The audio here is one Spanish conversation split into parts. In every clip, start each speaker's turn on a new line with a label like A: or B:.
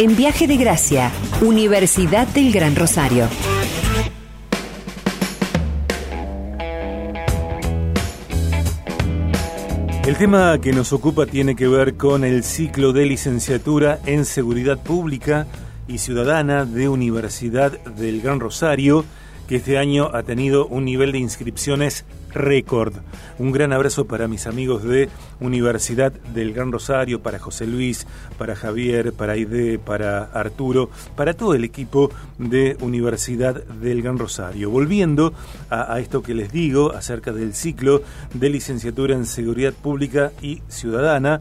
A: en Viaje de Gracia, Universidad del Gran Rosario.
B: El tema que nos ocupa tiene que ver con el ciclo de licenciatura en Seguridad Pública y Ciudadana de Universidad del Gran Rosario, que este año ha tenido un nivel de inscripciones récord. Un gran abrazo para mis amigos de Universidad del Gran Rosario, para José Luis, para Javier, para Aide, para Arturo, para todo el equipo de Universidad del Gran Rosario. Volviendo a, esto que les digo acerca del ciclo de licenciatura en Seguridad Pública y Ciudadana,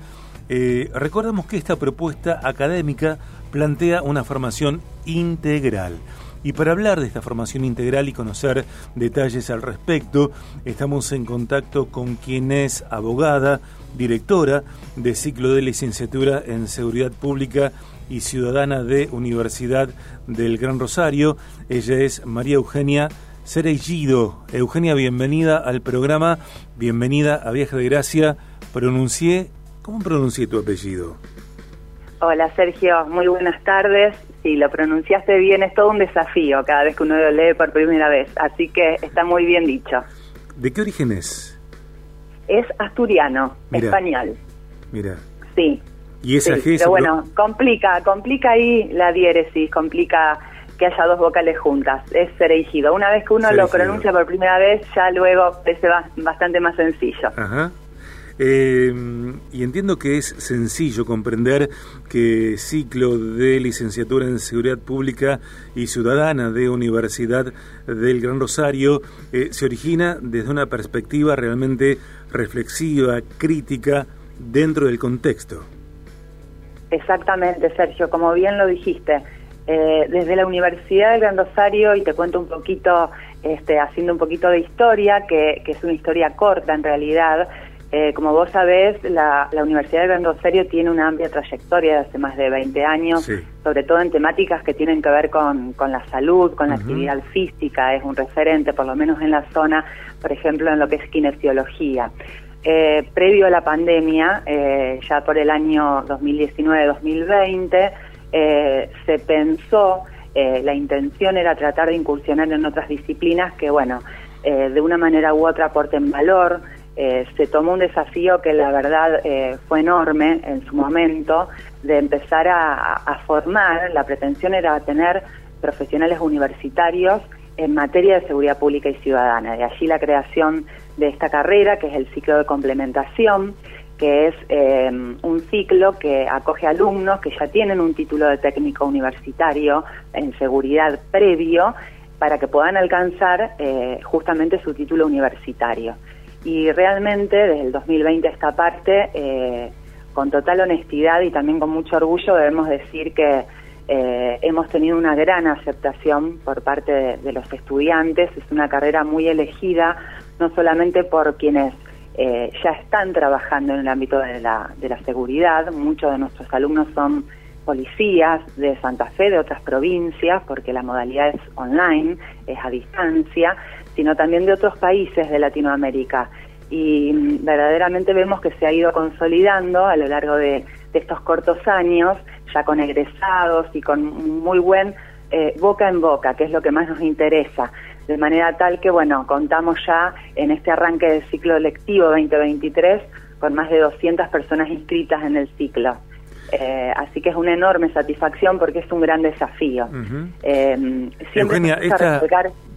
B: eh, recordamos que esta propuesta académica plantea una formación integral. Y para hablar de esta formación integral y conocer detalles al respecto, estamos en contacto con quien es abogada, directora de ciclo de licenciatura en Seguridad Pública y Ciudadana de Universidad del Gran Rosario. Ella es María Eugenia Cerejido. Eugenia, bienvenida al programa, bienvenida a Viaje de Gracia. Pronuncié, ¿cómo pronuncié tu apellido?
C: Hola Sergio, muy buenas tardes. Si lo pronunciaste bien, es todo un desafío cada vez que uno lo lee por primera vez, así que está muy bien dicho.
B: ¿De qué origen es?
C: Es asturiano, español.
B: Mira.
C: Sí.
B: ¿Y esa
C: sí, Pero bueno, complica, complica ahí la diéresis, complica que haya dos vocales juntas, es sereigido. Una vez que uno lo pronuncia por primera vez, ya luego parece bastante más sencillo.
B: Ajá. Eh, y entiendo que es sencillo comprender que ciclo de licenciatura en Seguridad Pública y Ciudadana de Universidad del Gran Rosario eh, se origina desde una perspectiva realmente reflexiva, crítica, dentro del contexto.
C: Exactamente, Sergio, como bien lo dijiste. Eh, desde la Universidad del Gran Rosario, y te cuento un poquito, este, haciendo un poquito de historia, que, que es una historia corta en realidad, eh, como vos sabés, la, Universidad de Gran Rosario tiene una amplia trayectoria de hace más de 20 años, sobre todo en temáticas que tienen que ver con, la salud, con la actividad física, es un referente, por lo menos en la zona, por ejemplo, en lo que es kinesiología. Eh, previo a la pandemia, eh, ya por el año 2019-2020, se pensó, la intención era tratar de incursionar en otras disciplinas que, bueno, de una manera u otra aporten valor, eh, se tomó un desafío que la verdad eh, fue enorme en su momento de empezar a, formar, la pretensión era tener profesionales universitarios en materia de seguridad pública y ciudadana. De allí la creación de esta carrera, que es el ciclo de complementación, que es eh, un ciclo que acoge alumnos que ya tienen un título de técnico universitario en seguridad previo para que puedan alcanzar justamente su título universitario y realmente desde el 2020 esta parte, eh, con total honestidad y también con mucho orgullo, debemos decir que eh, hemos tenido una gran aceptación por parte de, los estudiantes. Es una carrera muy elegida, no solamente por quienes eh, ya están trabajando en el ámbito de la, de la seguridad, muchos de nuestros alumnos son policías de Santa Fe, de otras provincias, porque la modalidad es online, es a distancia, sino también de otros países de Latinoamérica. Y mm, verdaderamente vemos que se ha ido consolidando a lo largo de, estos cortos años, ya con egresados y con muy buen eh, boca en boca, que es lo que más nos interesa. De manera tal que, bueno, contamos ya en este arranque del ciclo lectivo 2023 con más de 200 personas inscritas en el ciclo. Eh, así que es una enorme satisfacción porque es un gran desafío.
B: eh, Eugenia, esta,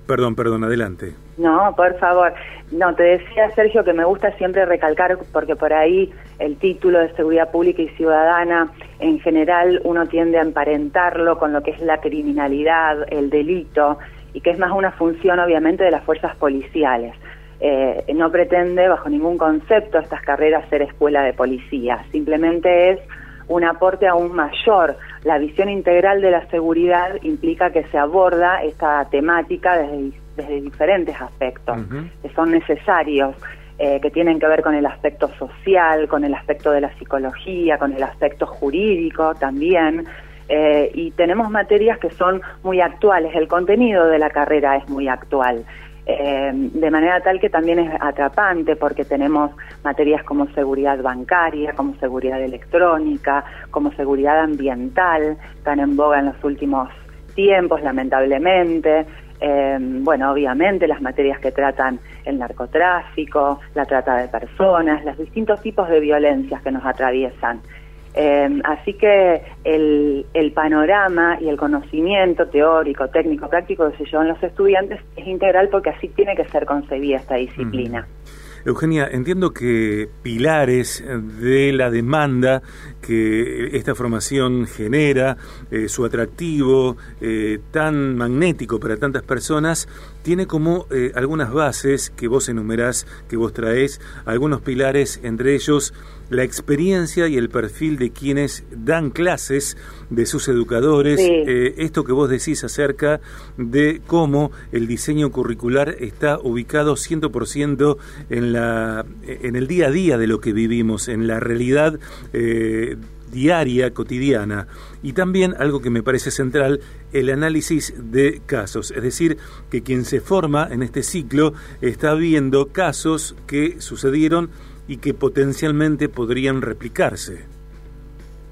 B: Perdón, perdón, adelante.
C: No, por favor. No, te decía Sergio que me gusta siempre recalcar porque por ahí el título de seguridad pública y ciudadana en general uno tiende a emparentarlo con lo que es la criminalidad, el delito y que es más una función obviamente de las fuerzas policiales. Eh, no pretende bajo ningún concepto estas carreras ser escuela de policía, simplemente es un aporte aún mayor. La visión integral de la seguridad implica que se aborda esta temática desde, desde diferentes aspectos que son necesarios, eh, que tienen que ver con el aspecto social, con el aspecto de la psicología, con el aspecto jurídico también. Eh, y tenemos materias que son muy actuales, el contenido de la carrera es muy actual. Eh, de manera tal que también es atrapante porque tenemos materias como seguridad bancaria, como seguridad electrónica, como seguridad ambiental, tan en boga en los últimos tiempos, lamentablemente. Eh, bueno, obviamente las materias que tratan el narcotráfico, la trata de personas, los distintos tipos de violencias que nos atraviesan. Eh, así que el, el, panorama y el conocimiento teórico, técnico, práctico que se llevan los estudiantes es integral porque así tiene que ser concebida esta disciplina.
B: Eugenia, entiendo que pilares de la demanda que esta formación genera, eh, su atractivo eh, tan magnético para tantas personas, tiene como eh, algunas bases que vos enumerás, que vos traes, algunos pilares, entre ellos la experiencia y el perfil de quienes dan clases, de sus educadores, esto que vos decís acerca de cómo el diseño curricular está ubicado 100% en, la, en el día a día de lo que vivimos, en la realidad diaria, cotidiana, y también algo que me parece central, el análisis de casos, es decir, que quien se forma en este ciclo está viendo casos que sucedieron y que potencialmente podrían replicarse.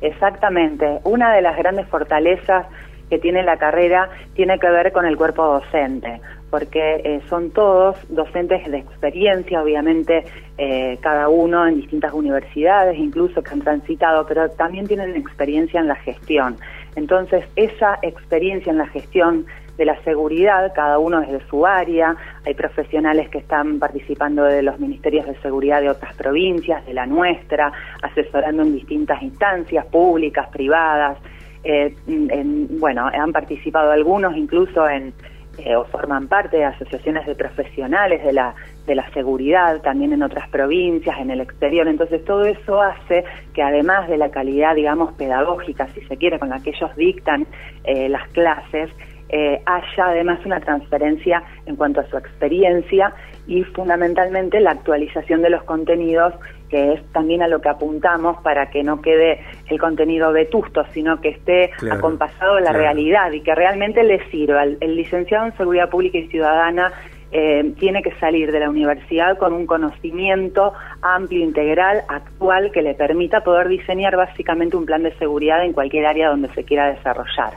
C: Exactamente, una de las grandes fortalezas que tiene la carrera tiene que ver con el cuerpo docente porque eh, son todos docentes de experiencia, obviamente eh, cada uno en distintas universidades, incluso que han transitado, pero también tienen experiencia en la gestión. Entonces, esa experiencia en la gestión de la seguridad, cada uno desde su área, hay profesionales que están participando de los ministerios de seguridad de otras provincias, de la nuestra, asesorando en distintas instancias públicas, privadas, eh, bueno, han participado algunos incluso en eh, o forman parte de asociaciones de profesionales de la, de la seguridad, también en otras provincias, en el exterior. Entonces, todo eso hace que además de la calidad, digamos, pedagógica, si se quiere, con la que ellos dictan eh, las clases, eh, haya además una transferencia en cuanto a su experiencia y fundamentalmente la actualización de los contenidos que es también a lo que apuntamos para que no quede el contenido vetusto, sino que esté acompasado a la realidad y que realmente le sirva. El, licenciado en Seguridad Pública y Ciudadana eh, tiene que salir de la universidad con un conocimiento amplio, integral, actual, que le permita poder diseñar básicamente un plan de seguridad en cualquier área donde se quiera desarrollar.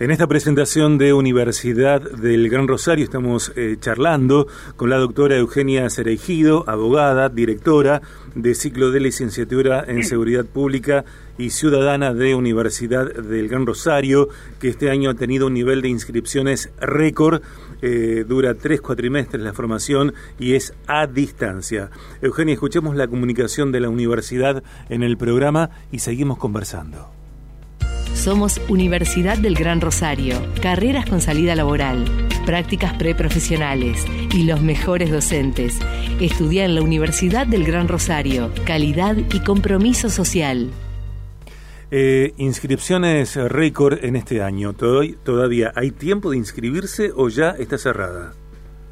B: En esta presentación de Universidad del Gran Rosario estamos eh, charlando con la doctora Eugenia Cereijido, abogada, directora de ciclo de licenciatura en Seguridad Pública y Ciudadana de Universidad del Gran Rosario, que este año ha tenido un nivel de inscripciones récord. Eh, dura tres cuatrimestres la formación y es a distancia. Eugenia, escuchemos la comunicación de la universidad en el programa y seguimos conversando.
A: Somos Universidad del Gran Rosario, carreras con salida laboral, prácticas preprofesionales y los mejores docentes. Estudia en la Universidad del Gran Rosario, calidad y compromiso social.
B: Eh, inscripciones récord en este año. ¿Todavía hay tiempo de inscribirse o ya está cerrada?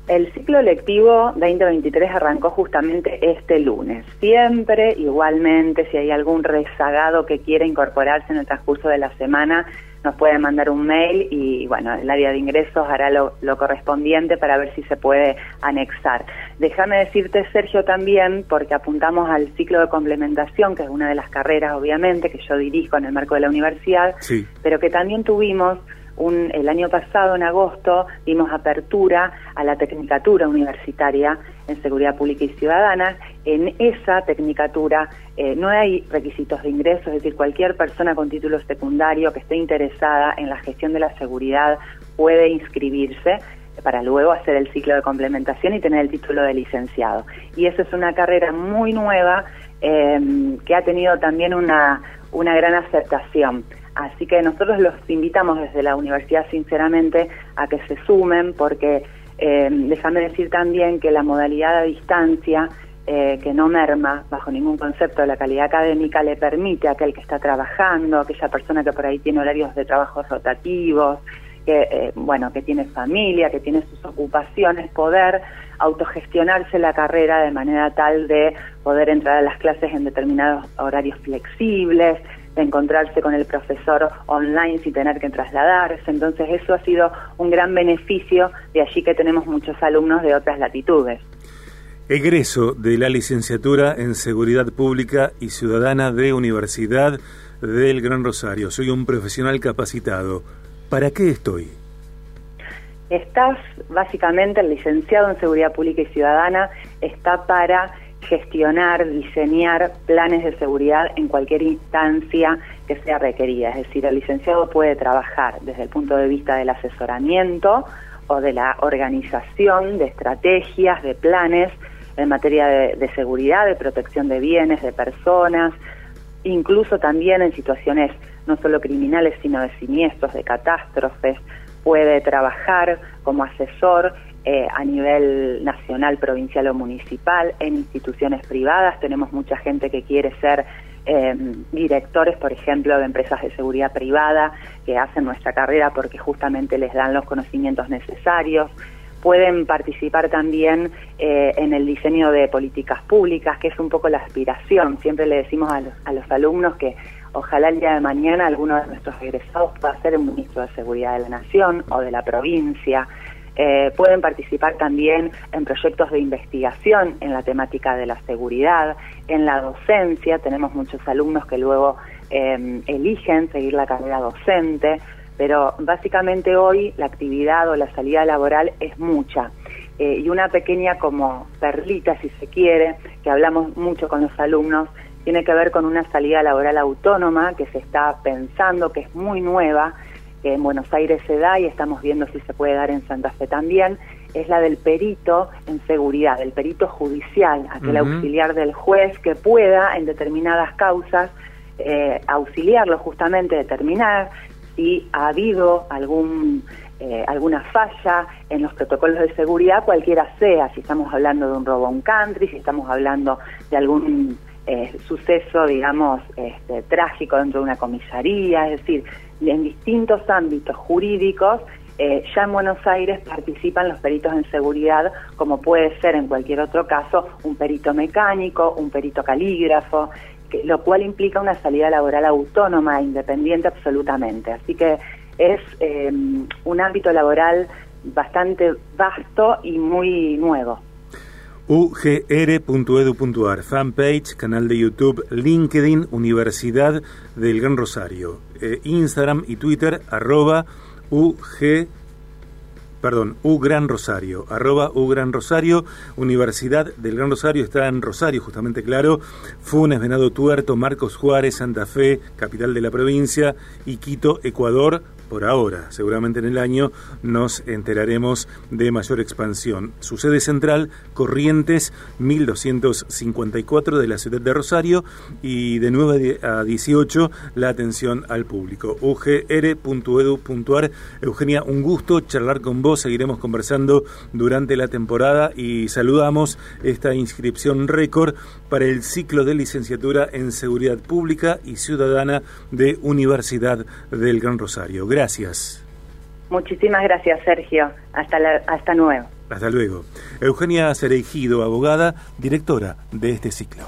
C: El ciclo lectivo 2023 arrancó justamente este lunes. Siempre, igualmente, si hay algún rezagado que quiera incorporarse en el transcurso de la semana, nos puede mandar un mail y, bueno, el área de ingresos hará lo, correspondiente para ver si se puede anexar. Déjame decirte, Sergio, también, porque apuntamos al ciclo de complementación, que es una de las carreras, obviamente, que yo dirijo en el marco de la universidad, pero que también tuvimos el año pasado, en agosto, dimos apertura a la Tecnicatura Universitaria en Seguridad Pública y Ciudadana. En esa Tecnicatura eh, no hay requisitos de ingreso, es decir, cualquier persona con título secundario que esté interesada en la gestión de la seguridad puede inscribirse para luego hacer el ciclo de complementación y tener el título de licenciado. Y esa es una carrera muy nueva eh, que ha tenido también una, una gran aceptación. Así que nosotros los invitamos desde la universidad sinceramente a que se sumen porque eh, déjame decir también que la modalidad a distancia eh, que no merma bajo ningún concepto la calidad académica le permite a aquel que está trabajando, aquella persona que por ahí tiene horarios de trabajo rotativos, que eh, bueno, que tiene familia, que tiene sus ocupaciones, poder autogestionarse la carrera de manera tal de poder entrar a las clases en determinados horarios flexibles, de encontrarse con el profesor online sin tener que trasladarse. Entonces eso ha sido un gran beneficio de allí que tenemos muchos alumnos de otras latitudes.
B: Egreso de la licenciatura en Seguridad Pública y Ciudadana de Universidad del Gran Rosario. Soy un profesional capacitado. ¿Para qué estoy?
C: Estás, básicamente, el licenciado en Seguridad Pública y Ciudadana está para gestionar, diseñar planes de seguridad en cualquier instancia que sea requerida. Es decir, el licenciado puede trabajar desde el punto de vista del asesoramiento o de la organización de estrategias, de planes en materia de, seguridad, de protección de bienes, de personas, incluso también en situaciones no solo criminales, sino de siniestros, de catástrofes, puede trabajar como asesor eh, a nivel nacional, provincial o municipal, en instituciones privadas. Tenemos mucha gente que quiere ser em, directores, por ejemplo, de empresas de seguridad privada que hacen nuestra carrera porque justamente les dan los conocimientos necesarios. Pueden participar también eh, en el diseño de políticas públicas, que es un poco la aspiración. Siempre le decimos a los, a los alumnos que ojalá el día de mañana alguno de nuestros egresados pueda ser el ministro de Seguridad de la Nación o de la provincia. Eh, pueden participar también en proyectos de investigación en la temática de la seguridad, en la docencia, tenemos muchos alumnos que luego em, eligen seguir la carrera docente, pero básicamente hoy la actividad o la salida laboral es mucha. Eh, y una pequeña como perlita, si se quiere, que hablamos mucho con los alumnos, tiene que ver con una salida laboral autónoma que se está pensando, que es muy nueva, que en Buenos Aires se da y estamos viendo si se puede dar en Santa Fe también, es la del perito en seguridad, el perito judicial, aquel auxiliar del juez que pueda en determinadas causas eh, auxiliarlo justamente, determinar si ha habido algún eh, alguna falla en los protocolos de seguridad, cualquiera sea, si estamos hablando de un robo a un country, si estamos hablando de algún eh, suceso, digamos, este, trágico dentro de una comisaría, es decir, en distintos ámbitos jurídicos, eh, ya en Buenos Aires participan los peritos en seguridad, como puede ser en cualquier otro caso un perito mecánico, un perito calígrafo, lo cual implica una salida laboral autónoma e independiente absolutamente. Así que es eh, un ámbito laboral bastante vasto y muy nuevo
B: ugr.edu.ar, fanpage, canal de YouTube, LinkedIn, Universidad del Gran Rosario, eh, Instagram y Twitter, arroba UG, perdón, U Rosario, arroba U Gran Rosario, Universidad del Gran Rosario, está en Rosario, justamente claro, Funes, Venado Tuerto, Marcos Juárez, Santa Fe, capital de la provincia, y Quito, Ecuador, por ahora. Seguramente en el año nos enteraremos de mayor expansión. Su sede central, Corrientes 1254 de la ciudad de Rosario y de 9 a 18 la atención al público. ugr.edu.ar. Eugenia, un gusto charlar con vos. Seguiremos conversando durante la temporada y saludamos esta inscripción récord para el ciclo de licenciatura en Seguridad Pública y Ciudadana de Universidad del Gran Rosario. Gracias.
C: Muchísimas gracias, Sergio. Hasta, la, hasta luego.
B: Hasta luego. Eugenia Cereijido, abogada, directora de este ciclo.